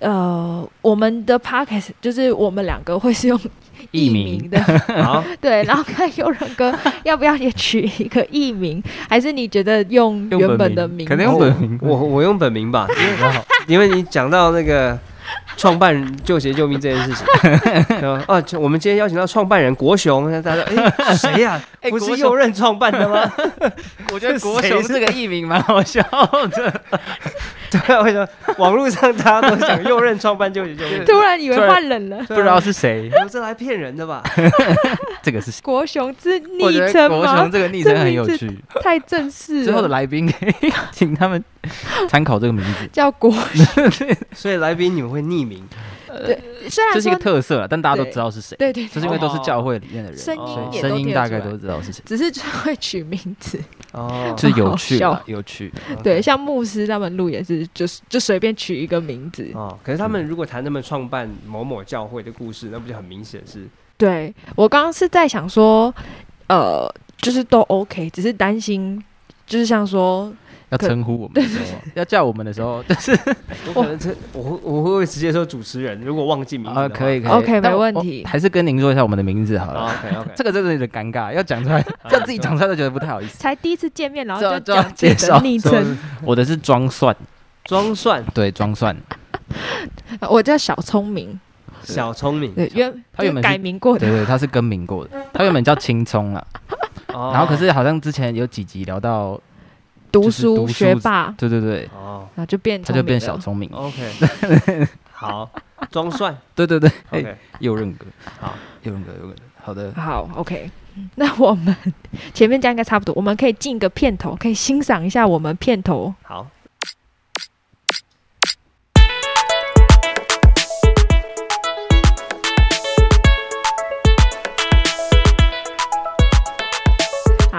呃，我们的 podcast 就是我们两个会是用艺 艺名名的，好，对，然后看佑仁哥要不要也取一个艺名，还是你觉得用用原本本的名字？名可能用本名。我我用本名吧，因为因为你讲到那个创办人救鞋救命这件事情？哦，我们今天邀请到创办人国雄，大家说哎谁呀？哎不是国雄。右任创办的吗？我觉得国雄这个艺名蛮好笑的，对啊，为什么网络上大家都讲右任创办救邪救命？突然以为换人了。不知道是谁，我这来骗人的吧？这个是。国雄是我觉昵称得国雄？这个昵称很有趣，太正式了。之后的来宾可以请他们参考这个名字，叫国雄，所以来宾你们会匿名，虽然这是一个特色了，但大家都知道是谁，对对对，就是因为都是教会里面的人，声音声音大概都知道是谁，只是就会取名字。哦，就是有趣有趣。对，像牧师他们录也是，就是就随便取一个名字。哦，可是他们如果谈他们创办某某教会的故事，那不就很明显是？对我刚刚是在想说，呃，就是都 OK，只是担心，就是像说，可要称呼我们的时候，要叫我们的时候，但是我可能这我会我会不会直接说主持人？如果忘记名字啊，的话可以可以 OK，没问题还是跟您说一下我们的名字好了。啊，OK OK，这个真的有点尴尬，要讲出来，要自己讲出来都觉得不太好意思。才第一次见面，然后就介绍的昵称。我的是装蒜，装蒜对，装蒜，我叫小聪明，小聪明，对，原他原本改名过的，对对，他是更名过的，他原本叫青葱啊，哦然后可是好像之前有几集聊到，读书学霸，对对对，哦。那就变他就变小聪明，，OK，好，装蒜对对对，哎，，OK，右任哥，好，右任哥，右任哥，好的，好，OK。那我们 前面这样应该差不多，我们可以进一个片头，可以欣赏一下我们片头。好，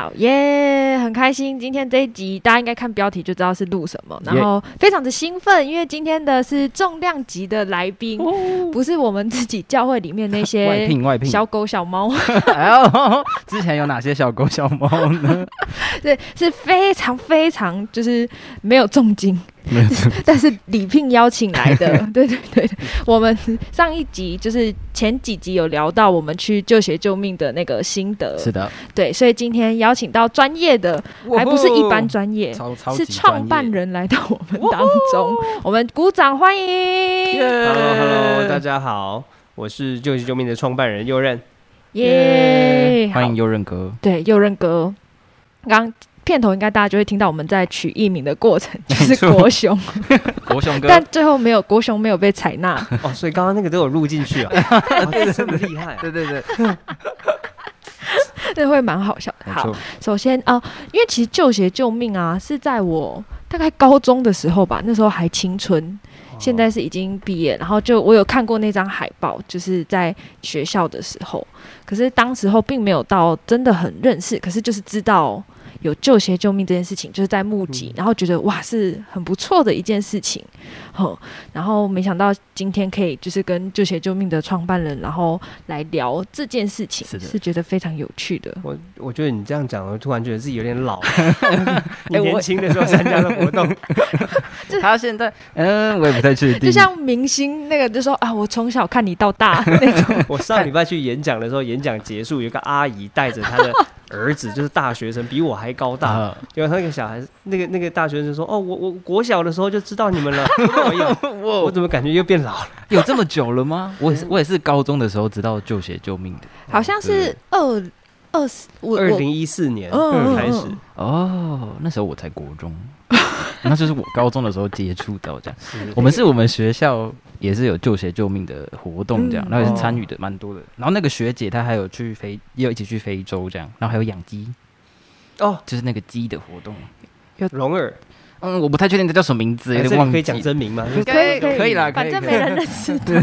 好耶很开心。今天这一集大家应该看标题就知道是录什么，然后非常的兴奋，因为今天的是重量级的来宾，不是我们自己教会里面那些外些聘外聘，小狗小猫，之前有哪些小狗小猫呢？对，是非常非常就是没有重金，但是礼聘邀请来的，对对对，我们上一集就是前几集有聊到我们去救学救命的那个心得，是的，对，所以今天邀请到专业的，还不是一般专业，超超是创办人来到我们当中，我们鼓掌欢迎。Hello Hello，大家好，我是救急救命的创办人右任，耶！欢迎好右任哥，对右任哥，刚刚片头应该大家就会听到我们在取艺名的过程，就是国雄，国雄哥，但最后没有国雄没有被采纳。哦，所以刚刚那个都有录进去啊，哦这么厉害，对对对，这会蛮好笑的。好，，首先啊、因为其实救鞋救命啊，是在我大概高中的时候吧，那时候还青春，现在是已经毕业，然后就我有看过那张海报，就是在学校的时候，可是当时候并没有到真的很认识，可是就是知道。有救鞋救命这件事情，就是在募集，嗯。然后觉得哇是很不错的一件事情，哼，然后没想到今天可以就是跟救鞋救命的创办人，然后来聊这件事情，是是觉得非常有趣的。我我觉得你这样讲，我突然觉得自己有点老。你年轻的时候参加的活动，他现在，嗯，我也不太确定，就像明星那个就说啊，我从小看你到大那种，我上礼拜去演讲的时候，演讲结束，有个阿姨带着她的儿子，就是大学生，比我还高大。啊，结果那个小孩子，那个那个大学生说：“哦，我我国小的时候就知道你们了。我”我怎么感觉又变老了？有这么久了吗？我也是，我也是高中的时候知道救血救命的。好像是二二十二零一四年开始，嗯哦，那时候我才国中，那就是我高中的时候接触到这样。我们是我们学校也是有救学救命的活动这样，嗯然后也是参与的蛮多的。然后那个学姐她还有去非，也有一起去非洲这样，然后还有养鸡，哦，就是那个鸡的活动。龙儿，嗯，我不太确定这叫什么名字，有点忘记。可以讲真名吗？应可该以可以可以啦，反正没人认识他。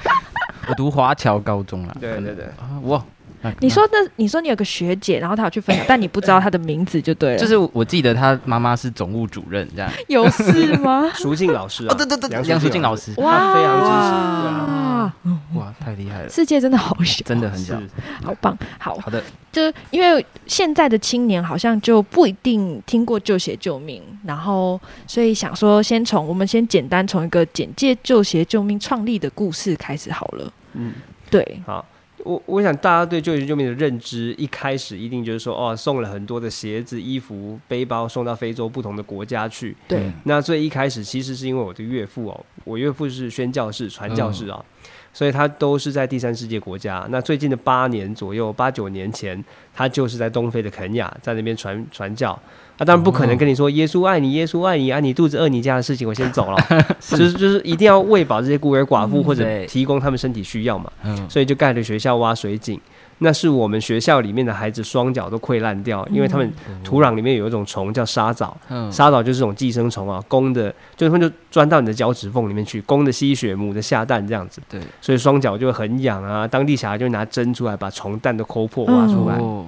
我读华侨高中啦。对对对啊，哇，那你说那你说你有个学姐，然后她有去分享，但你不知道她的名字就对了，就是我记得她妈妈是总务主任这样。有事吗？淑静老师啊，哦，对对对，梁梁淑静老师老师。他非常支持对啊哇，哇，太厉害了，世界真的好小，真的很小。好棒。好，好的，就因为现在的青年好像就不一定听过旧鞋救命，然后所以想说，先从我们先简单从一个简介旧鞋救命创立的故事开始好了。嗯，对，好。我我想大家对救援救命的认知，一开始一定就是说，哦，送了很多的鞋子、衣服、背包送到非洲不同的国家去。对，那最一开始其实是因为我的岳父哦，我岳父是宣教士、传教士啊，所以他都是在第三世界国家。那最近的八年左右，八九年前，他就是在东非的肯亚，在那边传传教。他当然不可能跟你说耶稣爱你，耶稣爱你啊！你肚子饿，你家的事情我先走了，就是就是一定要喂饱这些孤儿寡妇，嗯或者提供他们身体需要嘛。嗯，所以就盖了学校挖水井。那是我们学校里面的孩子双脚都溃烂掉，因为他们土壤里面有一种虫叫沙蚤，嗯，沙蚤就是这种寄生虫啊，公的就是它们就钻到你的脚趾缝里面去，公的吸血，母的下蛋这样子，对，所以双脚就会很痒啊。当地小孩就拿针出来把虫蛋都抠破挖出来，哦，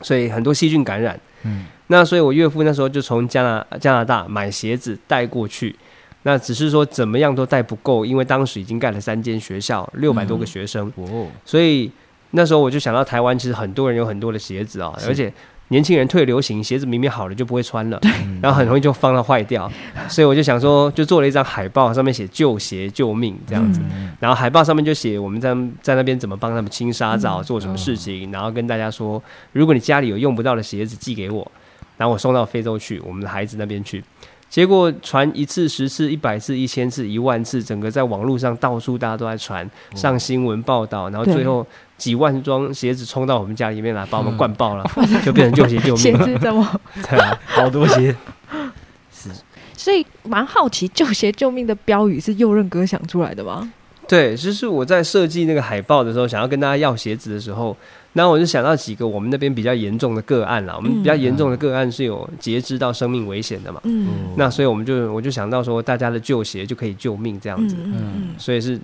所以很多细菌感染。嗯，那所以我岳父那时候就从加拿加拿大买鞋子带过去，那只是说怎么样都带不够，因为当时已经盖了三间学校，六百多个学生，哦，所以那时候我就想到台湾其实很多人有很多的鞋子啊，是。而且年轻人退流行，鞋子明明好了就不会穿了，嗯 然后很容易就放到坏掉，所以我就想说，就做了一张海报，上面写救鞋救命这样子。嗯。然后海报上面就写我们在在那边怎么帮他们清沙蚤，嗯。做什么事情，然后跟大家说，如果你家里有用不到的鞋子寄给我，然后我送到非洲去，我们的孩子那边去。结果传一次、十次、一百次、一千次、一万次，整个在网络上到处大家都在传，上新闻报道，然后最后几万双鞋子冲到我们家里面来，把我们灌爆了，就变成救鞋救命了。子怎 么？对啊，好多鞋，是，所以蛮好奇，旧鞋救命的标语是右任哥想出来的吗？对，就是我在设计那个海报的时候，想要跟大家要鞋子的时候，然后我就想到几个我们那边比较严重的个案啦。我们比较严重的个案是有截肢到生命危险的嘛，嗯。那所以我们就我就想到说，大家的旧鞋就可以救命这样子，嗯嗯所以是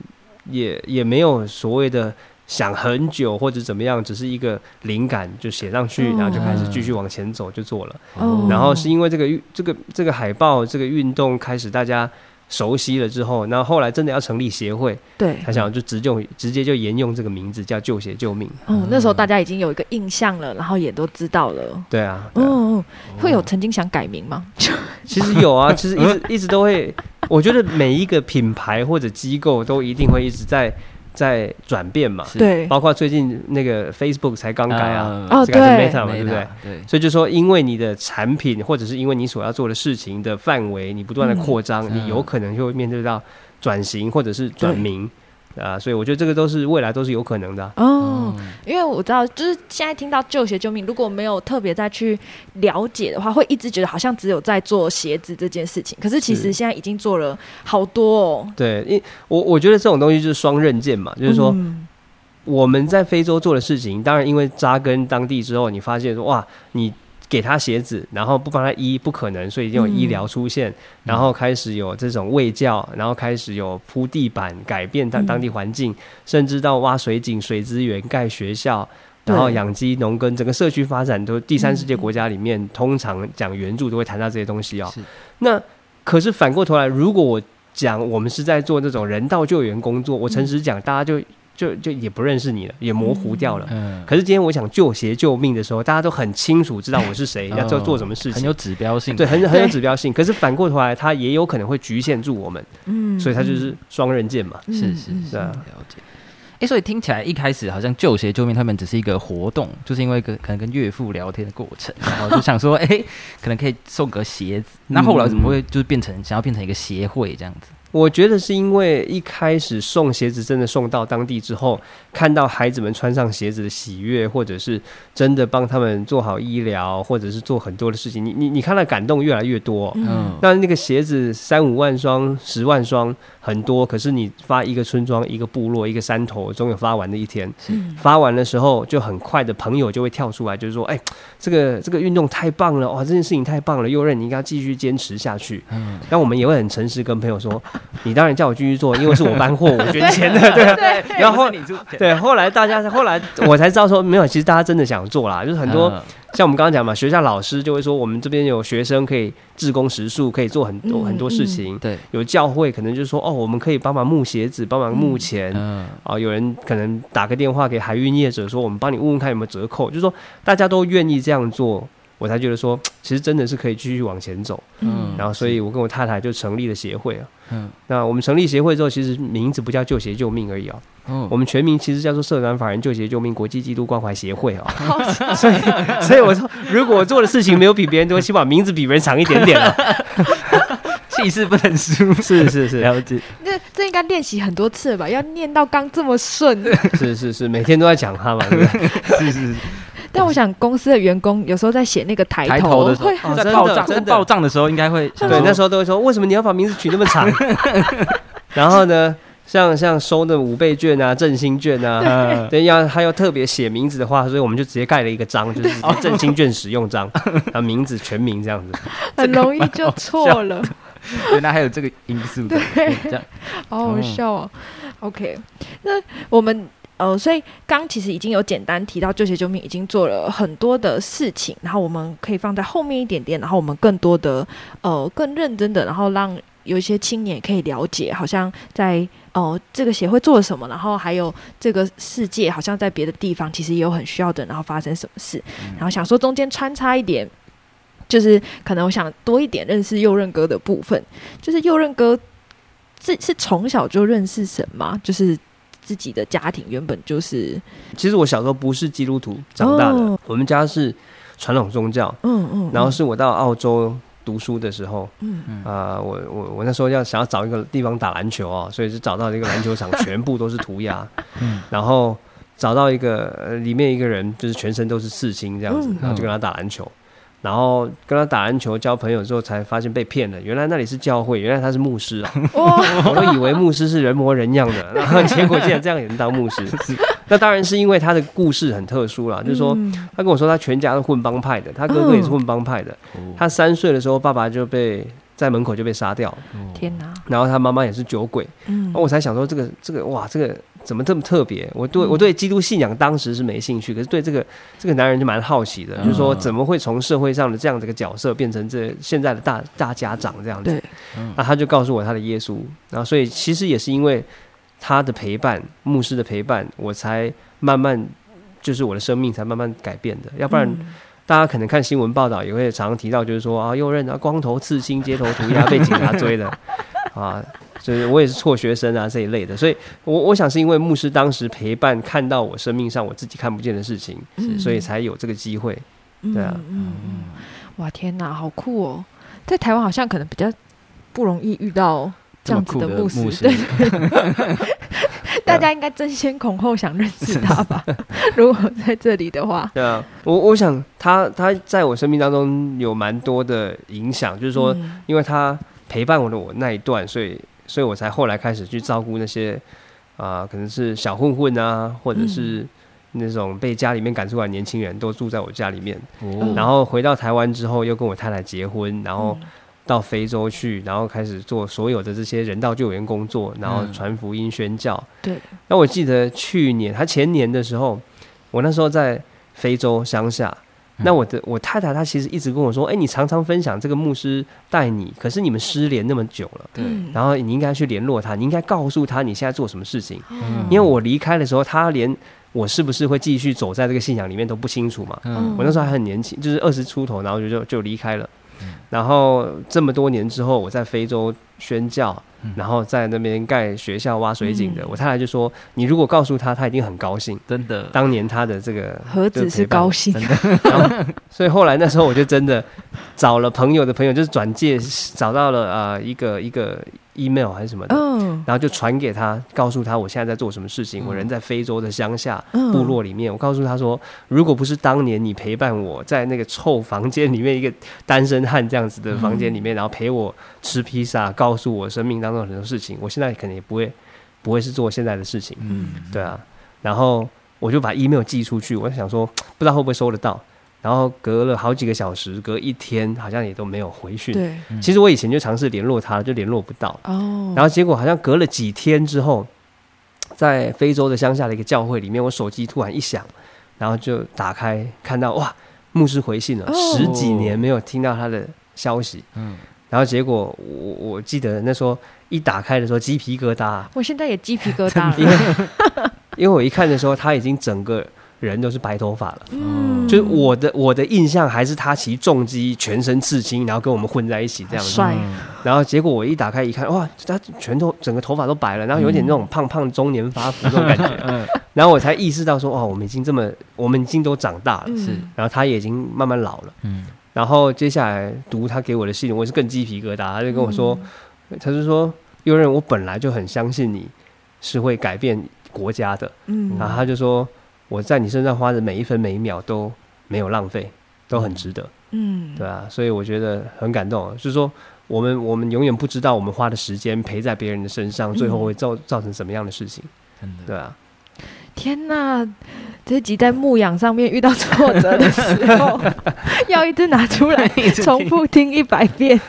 也也没有所谓的想很久或者怎么样，只是一个灵感就写上去，哦然后就开始继续往前走就做了。哦。然后是因为这个运这个这个海报这个运动开始大家熟悉了之后，那后后来真的要成立协会，对。他想就直就直接就沿用这个名字叫救鞋救命。哦，那时候大家已经有一个印象了，然后也都知道了。对啊，嗯啊哦，会有曾经想改名吗？其实有啊，其实一直一直都会，我觉得每一个品牌或者机构都一定会一直在在转变嘛。对，包括最近那个 Facebook 才刚改啊，哦 Meta 嘛，对不对？？对，所以就说，因为你的产品或者是因为你所要做的事情的范围，你不断的扩张，嗯你有可能就会面对到转型或者是转名啊，所以我觉得这个都是未来都是有可能的啊、哦，嗯因为我知道，就是现在听到旧鞋救命，如果没有特别再去了解的话，会一直觉得好像只有在做鞋子这件事情。可是其实现在已经做了好多哦。对，因我我觉得这种东西就是双刃剑嘛，就是说嗯我们在非洲做的事情，当然因为扎根当地之后，你发现说哇，你给他鞋子，然后不帮他医不可能，所以就有医疗出现，然后开始有这种卫教，然后开始有铺地板，改变当嗯当地环境，甚至到挖水井、水资源、盖学校。然后养鸡、农耕，整个社区发展都第三世界国家里面，通常讲援助都会谈到这些东西哦。那可是反过头来，如果我讲我们是在做这种人道救援工作，我诚实讲，大家就就就也不认识你了，也模糊掉了。嗯，可是今天我想救鞋救命的时候，大家都很清楚知道我是谁，要做做什么事情很有，指标性，对，很 很有指标性。可是反过头来，它也有可能会局限住我们，嗯所以它就是双刃剑嘛。嗯是是嗯是，啊了解。哎，所以听起来一开始好像救鞋救命，他们只是一个活动，就是因为跟可能跟岳父聊天的过程，然后就想说，哎，可能可以送个鞋子。那后来怎么会就是变成想要变成一个协会这样子？我觉得是因为一开始送鞋子真的送到当地之后，看到孩子们穿上鞋子的喜悦，或者是真的帮他们做好医疗，或者是做很多的事情，你你你看到感动越来越多。嗯，那那个鞋子三五万双、十万双很多，可是你发一个村庄、一个部落、一个山头，总有发完的一天。嗯发完的时候，就很快的朋友就会跳出来，就是说：“哎、这个这个运动太棒了，哇，这件事情太棒了，右任你应该继续坚持下去。”嗯，那我们也会很诚实跟朋友说，你当然叫我继续做，因为是我搬货，我捐 钱的，对啊。然后你就对，后来大家后来我才知道说，没有，其实大家真的想做啦，就是很多、嗯像我们刚刚讲嘛，学校老师就会说，我们这边有学生可以自工食宿，可以做很多、嗯很多事情。对，有教会可能就是说，哦，我们可以帮忙募鞋子，帮忙募钱。嗯啊、有人可能打个电话给海运业者说，我们帮你问问看有没有折扣，就是说大家都愿意这样做，我才觉得说，其实真的是可以继续往前走。嗯然后，所以我跟我太太就成立了协会啊。嗯那我们成立协会之后，其实名字不叫救鞋救命而已啊，嗯我们全名其实叫做社团法人救鞋救命国际基督关怀协会啊。所以，所以我说，如果我做的事情没有比别人多，起码名字比别人长一点点了。气势不能输，是是是了解。这这应该练习很多次了吧？要念到刚这么顺。是是是，每天都在讲他嘛，对不对？是是是，但我想公司的员工有时候在写那个抬抬头的时候会哦真的在报账在真的。报账的时候应该会对，那时候都会说，为什么你要把名字取那么长？然后呢，像像收那五倍券啊、振兴券啊，呃对，要他要特别写名字的话，所以我们就直接盖了一个章，就是 振兴券使用章，啊，名字全名这样子。很容易就错了，原来还有这个因素的，对。这样。好好笑哦。OK，那我们呃，所以刚其实已经有简单提到救鞋救命已经做了很多的事情，然后我们可以放在后面一点点，然后我们更多的呃更认真的，然后让有一些青年可以了解，好像在哦、呃这个协会做了什么，然后还有这个世界好像在别的地方其实也有很需要的，然后发生什么事，然后想说中间穿插一点。就是可能我想多一点认识右任哥的部分，就是右任哥是是从小就认识神吗？就是自己的家庭原本就是其实我小时候不是基督徒长大的，哦。我们家是传统宗教，嗯嗯，然后是我到澳洲读书的时候，嗯。嗯啊、我我我那时候要想要找一个地方打篮球啊，所以是找到一个篮球场，全部都是涂鸦，嗯。然后找到一个、呃、里面一个人，就是全身都是刺青这样子嗯，然后就跟他打篮球。然后跟他打篮球交朋友之后，才发现被骗了。原来那里是教会，原来他是牧师啊！我都以为牧师是人模人样的，然后结果竟然这样也能当牧师。那当然是因为他的故事很特殊啦，就是说嗯他跟我说他全家都混帮派的，他哥哥也是混帮派的。哦他三岁的时候，爸爸就被在门口就被杀掉，天哪，然后他妈妈也是酒鬼。嗯然后我才想说，这个这个哇，这个怎么这么特别？我对我对基督信仰当时是没兴趣，可是对这个这个男人就蛮好奇的，嗯就是说怎么会从社会上的这样的一个角色变成这现在的大大家长这样子？那他就告诉我他的耶稣，然后所以其实也是因为他的陪伴，牧师的陪伴，我才慢慢就是我的生命才慢慢改变的，要不然。嗯大家可能看新闻报道也会常常提到，就是说啊，右任啊，光头刺青、街头涂鸦 被警察追的啊，就是我也是辍学生啊这一类的，所以我我想是因为牧师当时陪伴，看到我生命上我自己看不见的事情，嗯所以才有这个机会。对啊嗯嗯嗯，哇，天哪，好酷哦！在台湾好像可能比较不容易遇到这样子的牧师，对，大家应该争先恐后想认识他吧？如果在这里的话，对啊，我我想他他在我生命当中有蛮多的影响，就是说，嗯因为他陪伴我的我那一段，所以所以我才后来开始去照顾那些啊、可能是小混混啊，或者是那种被家里面赶出来的年轻人，都住在我家里面。哦然后回到台湾之后，又跟我太太结婚，然后嗯到非洲去，然后开始做所有的这些人道救援工作，然后嗯传福音宣教。对，那我记得去年，他前年的时候，我那时候在非洲乡下。嗯。那我的我太太她其实一直跟我说，哎、你常常分享这个牧师带你，可是你们失联那么久了，对，嗯。然后你应该去联络他，你应该告诉他你现在做什么事情。嗯。因为我离开的时候，他连我是不是会继续走在这个信仰里面都不清楚嘛。嗯。我那时候还很年轻，就是二十出头，然后就就就离开了。然后这么多年之后，我在非洲宣教，然后在那边盖学校、挖水井的，嗯。我太太就说：“你如果告诉他，他一定很高兴。真的，当年他的这个何止是高兴，真的，所以后来那时候我就真的找了朋友的朋友，就是转介找到了呃一个一个 email 还是什么的，嗯。然后就传给他，告诉他我现在在做什么事情，嗯。我人在非洲的乡下嗯。部落里面，我告诉他说，如果不是当年你陪伴我在那个臭房间里面一个单身汉这样子的房间里面，然后陪我吃披萨，告诉我生命当中很多事情，我现在可能也不会不会是做现在的事情，嗯，对啊，然后我就把 email 寄出去，我就想说不知道会不会收得到。然后隔了好几个小时，隔一天好像也都没有回讯。对，其实我以前就尝试联络他，就联络不到。哦，然后结果好像隔了几天之后，在非洲的乡下的一个教会里面，我手机突然一响，然后就打开看到哇，牧师回信了，哦十几年没有听到他的消息。嗯，然后结果我我记得那时候一打开的时候鸡皮疙瘩啊，我现在也鸡皮疙瘩因了。为因为我一看的时候他已经整个人都是白头发了。嗯，就是我的我的印象还是他骑重机，全身刺青，然后跟我们混在一起这样子。帅嗯然后结果我一打开一看，哇，他全头整个头发都白了，然后有点那种胖胖中年发福那种感觉。嗯，然后我才意识到说，哇，我们已经这么，我们已经都长大了，嗯是然后他也已经慢慢老了。嗯，然后接下来读他给我的信，我是更鸡皮疙瘩，他就跟我说，他就说，佑任，我本来就很相信你是会改变国家的，嗯，然后他就说，我在你身上花的每一分每一秒都没有浪费，都很值得。嗯，对啊，所以我觉得很感动，就是说我们我们永远不知道我们花的时间陪在别人的身上，最后会造造成什么样的事情，真的，对啊，天哪！这集在牧养上面遇到挫折的时候，要一直拿出来 重复听一百遍。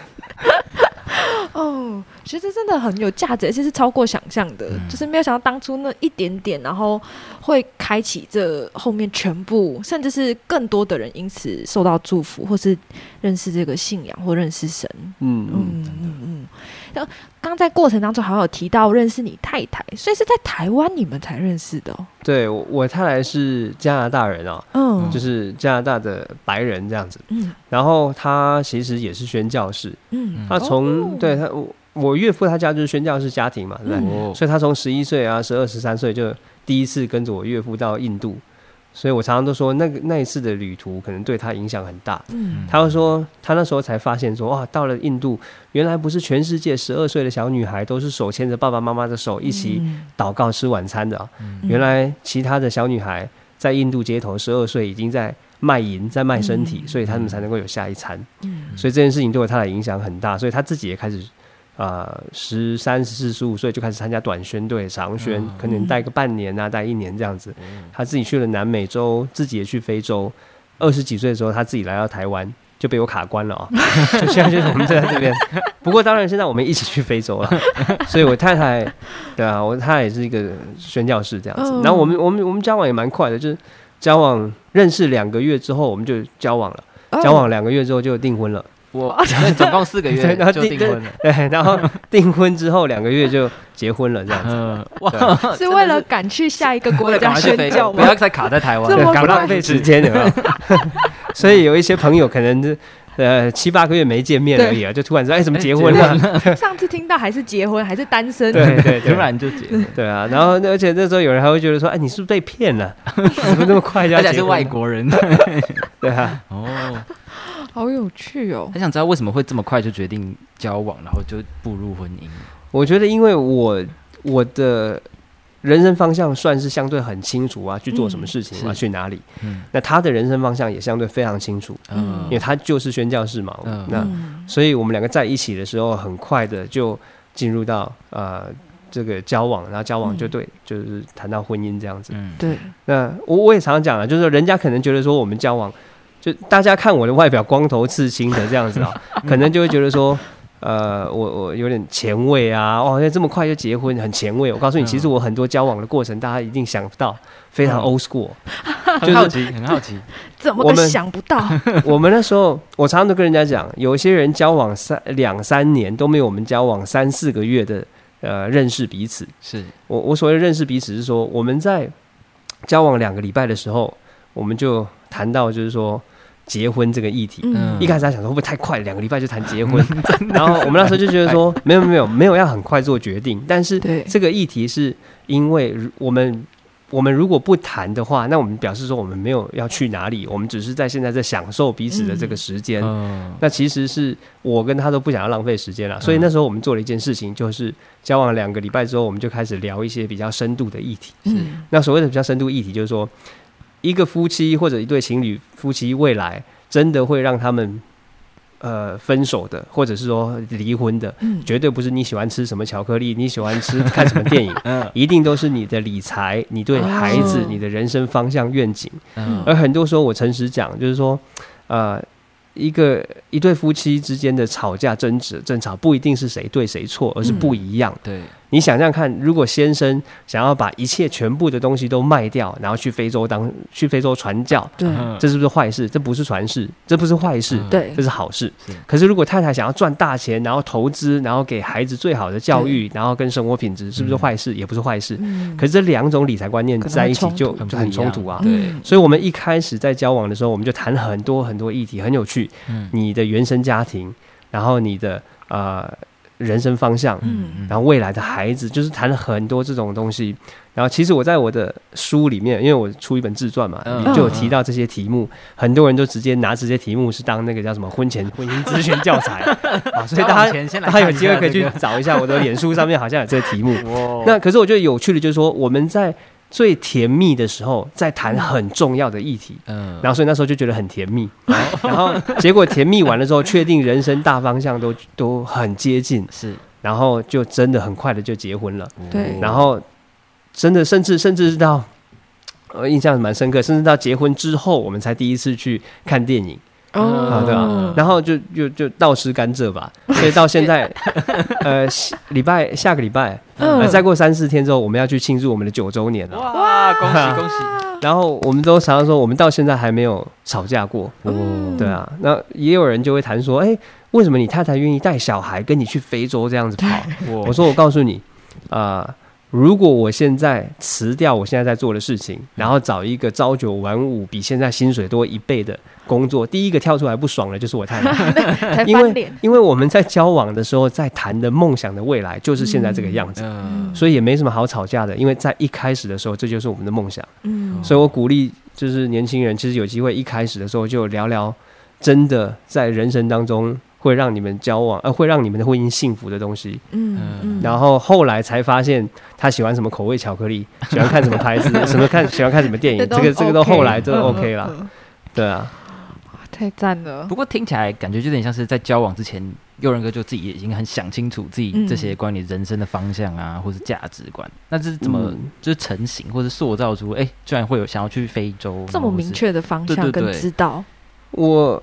哦，其实真的很有价值，而且是超过想象的。嗯就是没有想到当初那一点点，然后会开启这后面全部，甚至是更多的人因此受到祝福，或是认识这个信仰或认识神。嗯嗯，嗯嗯嗯。然刚在过程当中还有提到认识你太太，所以是在台湾你们才认识的、哦。对我我太太是加拿大人哦，嗯就是加拿大的白人这样子，嗯然后他其实也是宣教士，嗯他从、哦对他我我岳父他家就是宣教士家庭嘛，对不对？哦，所以他从十一岁啊，十二十三岁就第一次跟着我岳父到印度，所以我常常都说那个那一次的旅途可能对他影响很大。嗯他会说，他那时候才发现说，哇，到了印度，原来不是全世界十二岁的小女孩都是手牵着爸爸妈妈的手一起嗯祷告吃晚餐的啊、嗯原来其他的小女孩在印度街头十二岁已经在卖淫，在卖身体，嗯所以他们才能够有下一餐。嗯所以这件事情对我太太影响很大，所以他自己也开始。啊，十三、十四、十五岁就开始参加短宣队、长宣，嗯可能带个半年啊，带一年这样子。他自己去了南美洲，自己也去非洲。二十几岁的时候，他自己来到台湾，就被我卡关了啊、就现在就是我们就在这边。不过当然，现在我们一起去非洲了。所以我太太，对啊，我太太也是一个宣教士这样子。嗯然后我们我们我们交往也蛮快的，就是交往认识两个月之后，我们就交往了。哦交往两个月之后就订婚了。我 那总共四个月然后就订婚了，对，然后订婚之后两个月就结婚了，这样子。嗯，哇，是为了赶去下一个国家宣教吗不要？再卡在台湾这么浪费时间有没有？所以有一些朋友可能是呃七八个月没见面而已啊，就突然说哎怎么结婚了？上次听到还是结婚还是单身？对对对，突然就结，对啊。然后而且那时候有人还会觉得说，哎你是不是被骗了？怎么那么快就要而且是结外国人，对啊，哦，好有趣哦。很想知道为什么会这么快就决定交往，然后就步入婚姻，我觉得因为我我的人生方向算是相对很清楚啊，去做什么事情，嗯我要去哪里。嗯那他的人生方向也相对非常清楚，嗯因为他就是宣教士嘛。嗯那嗯所以我们两个在一起的时候，很快的就进入到呃这个交往，然后交往就嗯对，就是谈到婚姻这样子。嗯，对，那我我也常常讲了，就是说人家可能觉得说我们交往，就大家看我的外表光头刺青的这样子啊，可能就会觉得说。呃，我我有点前卫啊，哦，这么快就结婚，很前卫。我告诉你，嗯其实我很多交往的过程，大家一定想不到，非常嗯 old school。很好奇，很好奇，怎么个想不到？我们那时候，我常常都跟人家讲，有些人交往三两三年都没有我们交往三四个月的呃认识彼此。是，我我所谓的认识彼此是说，我们在交往两个礼拜的时候，我们就谈到就是说结婚这个议题。嗯。一开始他想说会不会太快，两个礼拜就谈结婚，然后我们那时候就觉得说没有没有没有要很快做决定，但是这个议题是因为如我们我们如果不谈的话，那我们表示说我们没有要去哪里，我们只是在现在在享受彼此的这个时间。嗯。那其实是我跟他都不想要浪费时间了，所以那时候我们做了一件事情，就是交往两个礼拜之后，我们就开始聊一些比较深度的议题。嗯。那所谓的比较深度议题，就是说一个夫妻或者一对情侣夫妻未来真的会让他们呃分手的，或者是说离婚的，嗯，绝对不是你喜欢吃什么巧克力，你喜欢吃看什么电影，嗯。一定都是你的理财、你对孩子、哦。你的人生方向愿景。嗯。而很多时候，我诚实讲，就是说，呃，一个一对夫妻之间的吵架、争执、争吵，不一定是谁对谁错，而是不一样。对，你想想看，如果先生想要把一切全部的东西都卖掉，然后去非洲当去非洲传教，对嗯这是不是坏事？这不是传世，这不是坏事，嗯对这是好事。可是如果太太想要赚大钱，然后投资，然后给孩子最好的教育，然后跟生活品质，是不是坏事？也不是坏事。嗯可是这两种理财观念在一起就就很冲突啊。对嗯所以，我们一开始在交往的时候，我们就谈很多很多议题，很有趣。嗯你的原生家庭，然后你的呃人生方向，嗯然后未来的孩子，就是谈了很多这种东西。然后，其实我在我的书里面，因为我出一本自传嘛，嗯就有提到这些题目。很多人都直接拿这些题目是当那个叫什么婚前 婚姻咨询教材 啊，所以大家大家有机会可以去找一下我的脸书上面好像有这个题目。那可是我觉得有趣的就是说，我们在最甜蜜的时候在谈很重要的议题，嗯。然后所以那时候就觉得很甜蜜，然后结果甜蜜完了之后，确定人生大方向都都很接近，是。然后就真的很快的就结婚了，对。然后真的甚至甚至是到。呃，印象蛮深刻，甚至到结婚之后，我们才第一次去看电影哦啊，对啊，然后就就就倒吃甘蔗吧，所以到现在，呃，下礼拜下个礼拜，再过三四天之后，我们要去庆祝我们的九周年了。哇，恭喜恭喜！然后我们都常常说，我们到现在还没有吵架过。嗯对啊，那也有人就会谈说，哎，为什么你太太愿意带小孩跟你去非洲这样子跑？我我说，我告诉你，啊、如果我现在辞掉我现在在做的事情，然后找一个朝九晚五比现在薪水多一倍的工作，第一个跳出来不爽的就是我太太，因为，因为我们在交往的时候在谈的梦想的未来就是现在这个样子。嗯所以也没什么好吵架的，因为在一开始的时候，这就是我们的梦想。嗯所以我鼓励就是年轻人，其实有机会一开始的时候就聊聊真的在人生当中会让你们交往，呃，会让你们的婚姻幸福的东西。嗯嗯，然后后来才发现他喜欢什么口味巧克力，喜欢看什么牌子，什么看喜欢看什么电影，这个这个都后来都嗯 OK 啦。嗯。嗯对啊，太赞了。不，过听起来感觉就有点像是在交往之前，佑仁哥就自己已经很想清楚自己嗯这些关于人生的方向啊，或是价值观。那这是怎么嗯。就是成型或者塑造出？哎，居然会有想要去非洲这么明，确的方向跟知道，我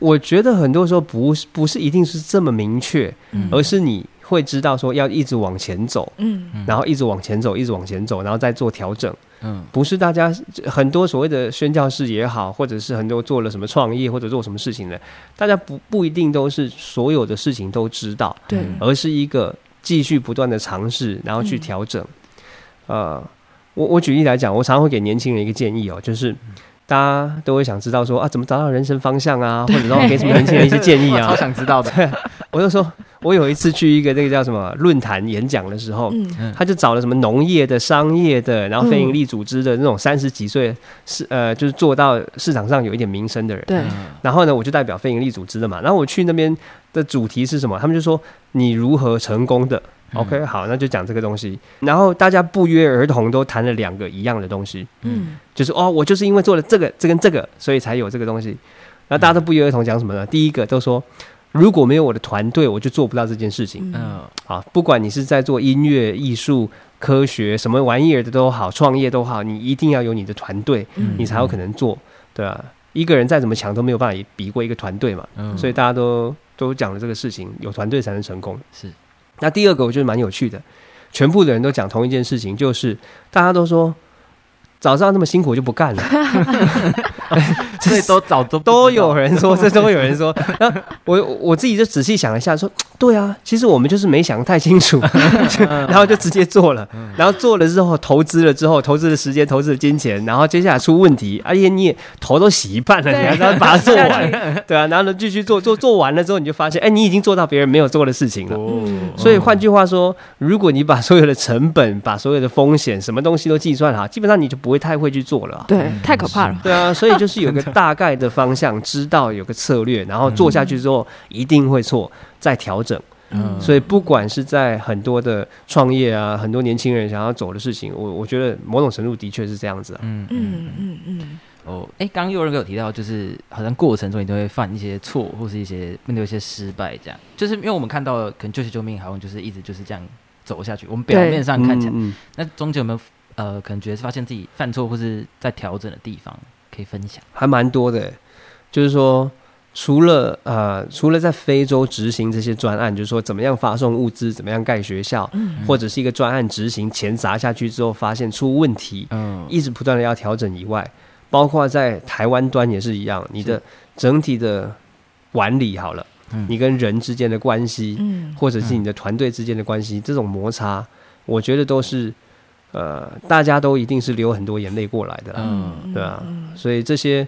我觉得很多时候不是不是一定是这么明确，嗯而是你会知道说要一直往前走。嗯嗯然后一直往前走，一直往前走，然后再做调整。嗯不是大家很多所谓的宣教士也好，或者是很多做了什么创业或者做什么事情的，大家不不一定都是所有的事情都知道，对，嗯而是一个继续不断的尝试，然后去嗯调整。呃，我我举例来讲，我常常会给年轻人一个建议哦，就是。大家都会想知道说啊，怎么找到人生方向啊，或者说给什么年轻人一些建议我超啊。想知道的。我就说，我有一次去一个那个叫什么论坛演讲的时候，嗯他就找了什么农业的、商业的，然后非营利组织的那种三十几岁是呃，就是做到市场上有一点名声的人。对，嗯然后呢，我就代表非营利组织的嘛。然后我去那边的主题是什么？他们就说你如何成功的。嗯 OK，好，那就讲这个东西。然后大家不约而同都谈了两个一样的东西，嗯就是哦，我就是因为做了这个、这跟这个，所以才有这个东西。然后大家都不约而同讲什么呢？第一个都说，如果没有我的团队，我就做不到这件事情。嗯嗯啊，不管你是在做音乐、艺术、科学什么玩意儿的都好，创业都好，你一定要有你的团队，嗯你才有可能做，对啊，一个人再怎么强都没有办法比过一个团队嘛，嗯所以大家都都讲了这个事情，有团队才能成功。是那第二个我觉得蛮有趣的，全部的人都讲同一件事情，就是大家都说早知道那么辛苦我就不干了。所以都早都都有人说，这都有人说。然后我我自己就仔细想了一下，说对啊，其实我们就是没想太清楚，然后就直接做了。然后做了之后，投资了之后，投资的时间，投资的金钱，然后接下来出问题，而且你也头都洗一半了，你还要把它做完，对啊，然后呢继续做，做做完了之后，你就发现，哎，你已经做到别人没有做的事情了。哦所以换句话说，如果你把所有的成本、把所有的风险、什么东西都计算好，基本上你就不会太会去做了啊。对，太可怕了，对啊，所以就是有个大概的方向，知道有个策略，然后做下去之后一定会错，再调整。嗯所以不管是在很多的创业啊，很多年轻人想要走的事情，我我觉得某种程度的确是这样子啊。嗯嗯嗯嗯，哦，哎，刚刚有人有提到，就是好像过程中你都会犯一些错，或是一些面对一些失败，这样，就是因为我们看到可能救急救命，好像就是一直就是这样走下去。我们表面上看起来，嗯嗯那中间有没有呃，可能觉得是发现自己犯错或是在调整的地方，可以分享？还蛮多的，就是说，除了呃，除了在非洲执行这些专案，就是说怎么样发送物资，怎么样盖学校，嗯。或者是一个专案执行，钱砸下去之后发现出问题，嗯，一直不断的要调整以外，包括在台湾端也是一样，你的整体的管理好了，嗯你跟人之间的关系，嗯或者是你的团队之间的关系，这种摩擦，我觉得都是呃，大家都一定是流很多眼泪过来的啦。嗯对啊嗯所以这些，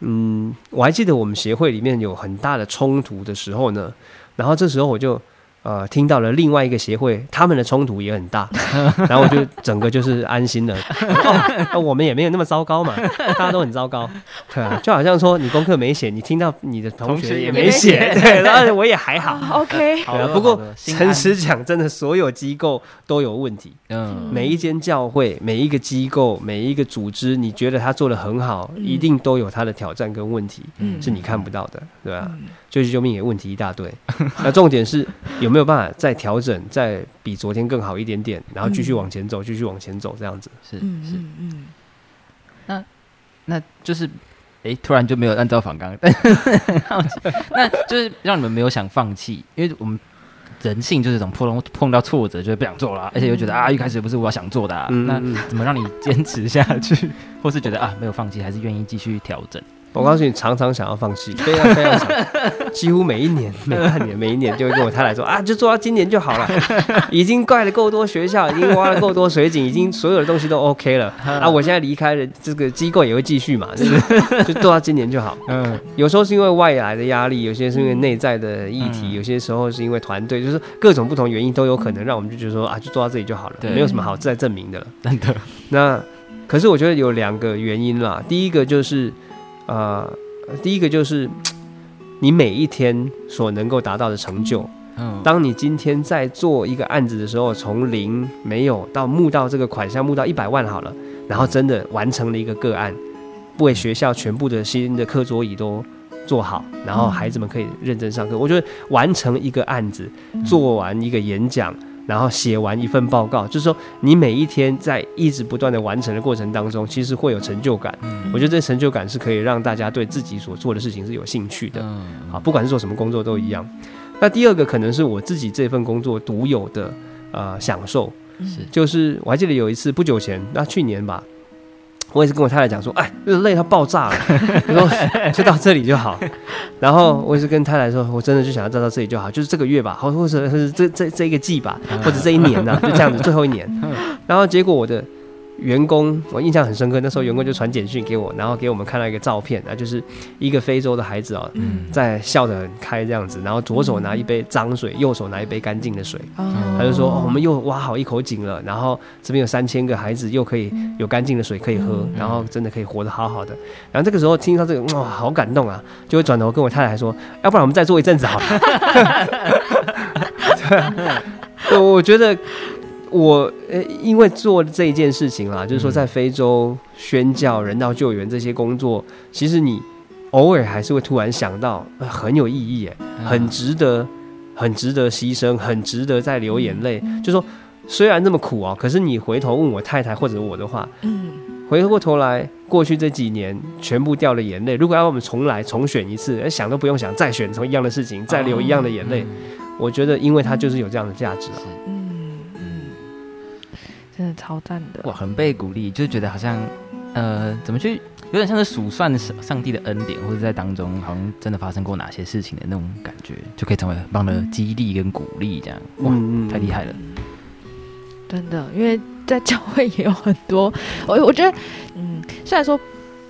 嗯，我还记得我们协会里面有很大的冲突的时候呢，然后这时候我就呃听到了另外一个协会他们的冲突也很大，然后我就整个就是安心了。我们也没有那么糟糕嘛，大家都很糟糕，对啊，就好像说你功课没写，你听到你的同同学学也也没没写，对，然后我也还好。啊 OK，好的，对啊不过诚实讲，真的所有机构都有问题。嗯，每一间教会、每一个机构、每一个组织，你觉得他做的很好，嗯。一定都有他的挑战跟问题，嗯。是你看不到的，对吧、嗯救急救命也问题一大堆。那重点是有没有办法再调整，再比昨天更好一点点，然后继续往前走，继续往前走，这样子。是嗯是，嗯那，那就是。哎，突然就没有按照反纲，但很好奇，那就是让你们没有想放弃，因为我们人性就是这种碰到碰到挫折就会不想做了，而且又觉得啊，一开始不是我想做的、啊，那怎么让你坚持下去，或是觉得啊没有放弃，还是愿意继续调整？我告诉你，常常想要放弃，非常非常常，几乎每一年、每半年、每一年就会跟我太太说啊，就做到今年就好了，已经盖了够多学校，已经挖了够多水井，已经所有的东西都 OK 了。啊！我现在离开了这个机构也会继续嘛，就是？就做到今年就好。嗯。有时候是因为外来的压力，有些是因为内在的议题，嗯。有些时候是因为团队，就是各种不同原因都有可能让我们就觉得说啊，就做到这里就好了，对。没有什么好再证明的了。真的，那可是我觉得有两个原因啦，第一个就是呃，第一个就是 你每一天所能够达到的成就。嗯，当你今天在做一个案子的时候，从零没有到募到这个款项，募到一百万好了，然后真的完成了一个个案，为学校全部的新的课桌椅都做好，然后孩子们可以认真上课。我觉得完成一个案子，做完一个演讲，然后写完一份报告，就是说你每一天在一直不断的完成的过程当中，其实会有成就感。嗯我觉得这成就感是可以让大家对自己所做的事情是有兴趣的。嗯啊，不管是做什么工作都一样。那第二个可能是我自己这份工作独有的呃享受，是就是我还记得有一次不久前，那去年吧，我也是跟我太太讲说，哎，累到爆炸了，我说 就到这里就好。然后我也是跟太太说，我真的就想要站到这里就好，就是这个月吧，或或者是这这这一个季吧，或者这一年呢、就这样子，最后一年。然后结果我的员工，我印象很深刻，那时候员工就传简讯给我，然后给我们看到一个照片啊，就是一个非洲的孩子哦，嗯在笑得很开这样子，然后左手拿一杯脏水，右手拿一杯干净的水。哦他就说、哦我们又挖好一口井了，然后这边有三千个孩子，又可以有干净的水可以喝，然后真的可以活得好好的。然后这个时候听到这个，哇，好感动啊！就会转头跟我太太说，要不然我们再做一阵子好了。对，我觉得我呃，因为做这一件事情啦，就是说在非洲宣教、人道救援这些工作，其实你偶尔还是会突然想到，呃很有意义，哎，很值得，很值得牺牲，很值得再流眼泪。就说虽然这么苦哦，可是你回头问我太太或者我的话，嗯回过头来，过去这几年全部掉了眼泪。如果要我们重来重选一次，想都不用想，再选同一样的事情，再流一样的眼泪，我觉得因为它就是有这样的价值啊。真的超赞的。哇，很被鼓励，就是觉得好像呃，怎么去，有点像是数算上上帝的恩典，或者在当中好像真的发生过哪些事情的那种感觉，就可以成为很棒的激励跟鼓励，这样。哇，嗯。太厉害了。真的，因为在教会也有很多，我我觉得，嗯，虽然说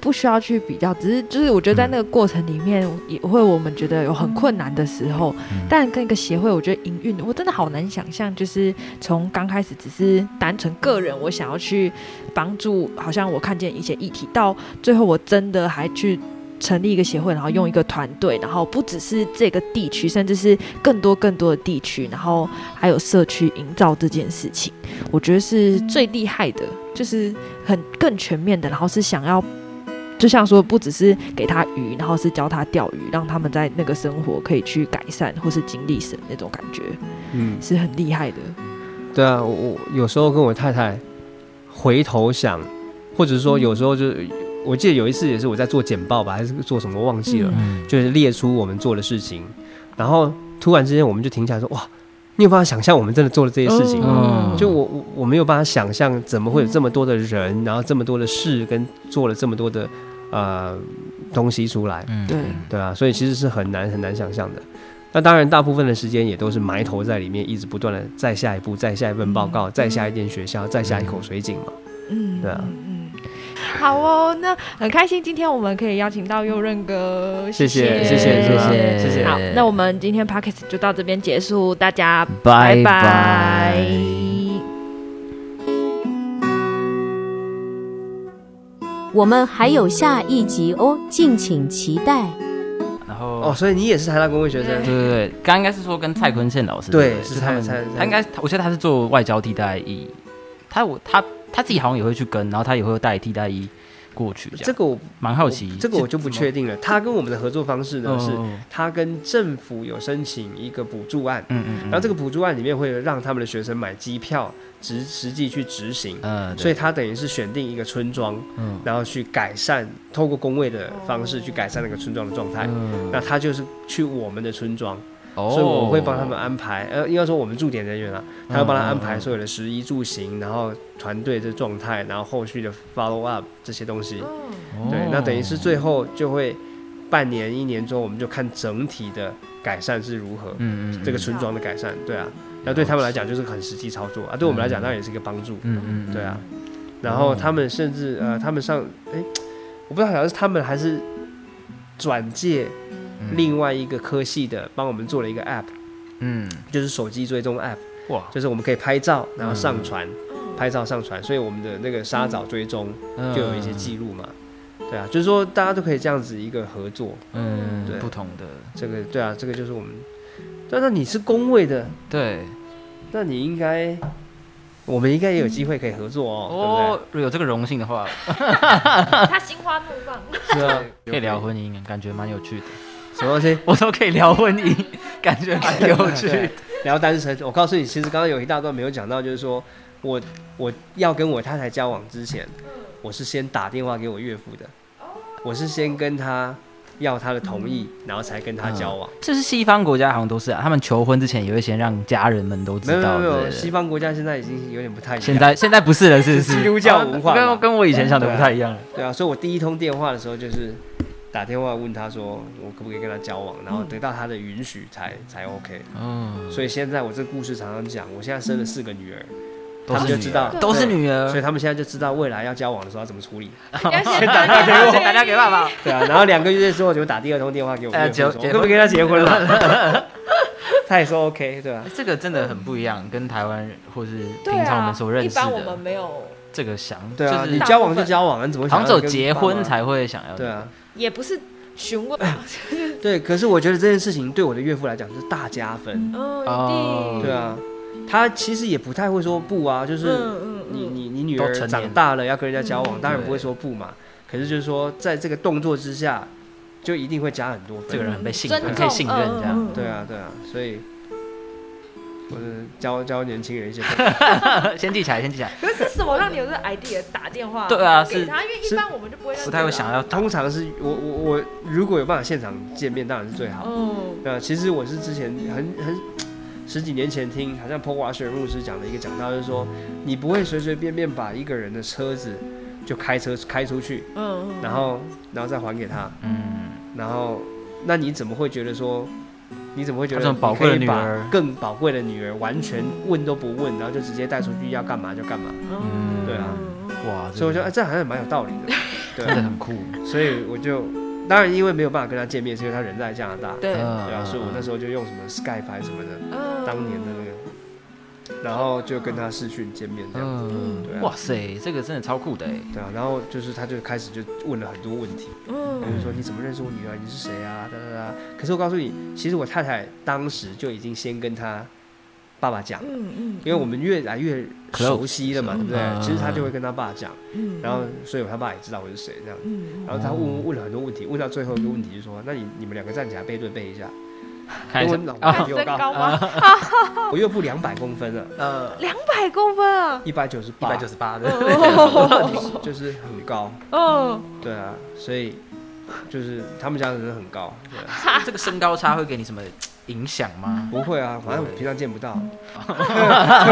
不需要去比较，只是就是我觉得在那个过程里面，也会我们觉得有很困难的时候，嗯但跟一个协会，我觉得营运，我真的好难想象，就是从刚开始只是单纯个人，我想要去帮助，好像我看见一些议题，到最后我真的还去成立一个协会，然后用一个团队，然后不只是这个地区，甚至是更多更多的地区，然后还有社区营造这件事情，我觉得是最厉害的，就是很更全面的，然后是想要。就像说，不只是给他鱼，然后是教他钓鱼，让他们在那个生活可以去改善或是经历神那种感觉，嗯，是很厉害的。对啊，我我有时候跟我太太回头想，或者是说有时候就是，我记得有一次也是我在做简报吧，还是做什么忘记了，嗯，就是列出我们做的事情，然后突然之间我们就停下来说，哇，你有办法想象我们真的做了这些事情吗？嗯就我我我没有办法想象，怎么会有这么多的人，然后这么多的事，跟做了这么多的呃，东西出来，对对啊，所以其实是很难很难想象的。那当然，大部分的时间也都是埋头在里面，一直不断的再下一步，再下一份报告，再下一间学校，再下一口水井嘛。嗯，对啊，嗯，好哦，那很开心，今天我们可以邀请到佑任哥，谢谢谢谢谢谢谢谢。好，那我们今天 pocket 就到这边结束，大家拜拜。我们还有下一集哦，敬请期待。然后哦，所以你也是台大公卫学生？对，对对，刚刚应该是说跟蔡坤宪老师对是他们他应该我觉得他是做外交替代役，他我他他自己好像也会去跟，然后他也会带替代役过去，这这个我蛮好奇，这个我就不确定了。他跟我们的合作方式呢，是嗯他跟政府有申请一个补助案，嗯嗯，然后这个补助案里面会让他们的学生买机票，实实际去执行。嗯，所以他等于是选定一个村庄，嗯。然后去改善，透过工位的方式去改善那个村庄的状态。嗯。那他就是去我们的村庄，哦所以我会帮他们安排，呃，应该说我们驻点人员啊，他会帮他安排所有的食衣住行，然后团队的状态，然后后续的 follow up 这些东西。哦。对，那等于是最后就会半年、一年之后，我们就看整体的改善是如何，嗯嗯这个村庄的改善，对啊。那对他们来讲就是很实际操作啊，对我们来讲当然也是一个帮助，嗯嗯嗯对啊。然后他们甚至呃，他们上哎，我不知道好像是他们还是转介嗯另外一个科系的，帮我们做了一个 app，嗯。就是手机追踪 app，哇。就是我们可以拍照，然后嗯上传，拍照上传，所以我们的那个沙枣追踪嗯。就有一些记录嘛。对啊，就是说大家都可以这样子一个合作，嗯对。不同的。这个对啊，这个就是我们。但那你是工位的，对。那你应该，我们应该也有机会可以合作哦，哦，如果有这个荣幸的话，他心花怒放。是啊，可以聊婚姻，感觉蛮有趣的。什么东西？我都可以聊婚姻，感觉蛮有趣的。聊单身。我告诉你，其实刚刚有一大段没有讲到，就是说我我要跟我太太交往之前，我是先打电话给我岳父的，我是先跟他要他的同意，然后才跟他交往。是不是西方国家好像都是啊？他们求婚之前也会先让家人们都知道。没有没有没有，对对对西方国家现在已经有点不太一样。现在现在不是了，是不是？基督教文化嘛跟跟我以前想的不太一样了。对啊，所以我第一通电话的时候就是打电话问他说，我可不可以跟他交往，然后得到他的允许才才 OK。嗯，所以现在我这故事常常讲，我现在生了四个女儿，他们就知道都是女儿，所以他们现在就知道未来要交往的时候要怎么处理。先打电话给我，打电话给爸爸。对啊，然后两个月之后就打第二通电话给我呃岳父说，结我可不可以跟他结婚了？他也说 OK，对吧？这个真的很不一样，跟台湾人或是平常我啊们所认识一般我们的没有，这个想，对啊，你交往就交往，你怎么好像只有想要跟爸妈结婚？才会想要。对啊，也不是询问，对。可是我觉得这件事情对我的岳父来讲是大加分。嗯，哦一定，对啊，他其实也不太会说不啊，就是你嗯，你你女儿长大了要跟人家交往，嗯当然不会说不嘛。可是就是说，在这个动作之下，就一定会加很多分。这个人很被信任，很可以信任这样。对啊，对啊，所以我是教教年轻人一些。先记起来，先记起来。可是是什么让你有这个 idea 打电话对啊是给他？因为一般我们就不会让不太会想要通常是我我我如果有办法现场见面，当然是最好。哦，对啊，其实我是之前很很十几年前听，好像 Paul Washer 牧师讲的一个讲道，就是说你不会随随便便把一个人的车子就开车开出去，嗯嗯，然后然后再还给他，嗯，然后那你怎么会觉得说？你怎么会觉得宝贵的你可以把女儿。更宝贵的女儿完全问都不问，然后就直接带出去要干嘛就干嘛？嗯。对啊，哇，所以我觉得、哎、这好像也蛮有道理的，对啊，真的很酷。所以我就当然因为没有办法跟他见面，是因为他人在加拿大，对，嗯对啊，所以我那时候就用什么 Skype 还是什么的，嗯。当年的那个，然后就跟他视讯见面这样，嗯对啊哇塞，这个真的超酷的哎。对啊，然后就是他就开始就问了很多问题，嗯比如说你怎么认识我女儿？你是谁啊？哒哒哒。可是我告诉你，其实我太太当时就已经先跟他爸爸讲，嗯嗯，因为我们越来越熟悉了嘛，对不对嗯？其实他就会跟他爸讲，嗯，然后所以他爸也知道我是谁这样。嗯，然后他问问了很多问题，问到最后一个问题就是说，那你你们两个站起来背对背一下，看一下。因为老啊我高，身高。吗？我岳父两百公分了，呃，两百公分啊！一百九十一八，百九十八的，哦，就是很高，哦，对啊，所以就是他们家的人很高，对。啊 这个身高差会给你什么影响吗？不会啊，反正我平常见不到，突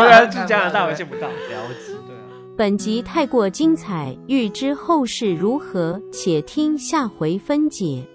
然，去加拿大我见不到，了解。对啊。本集太过精彩，欲知后事如何，且听下回分解。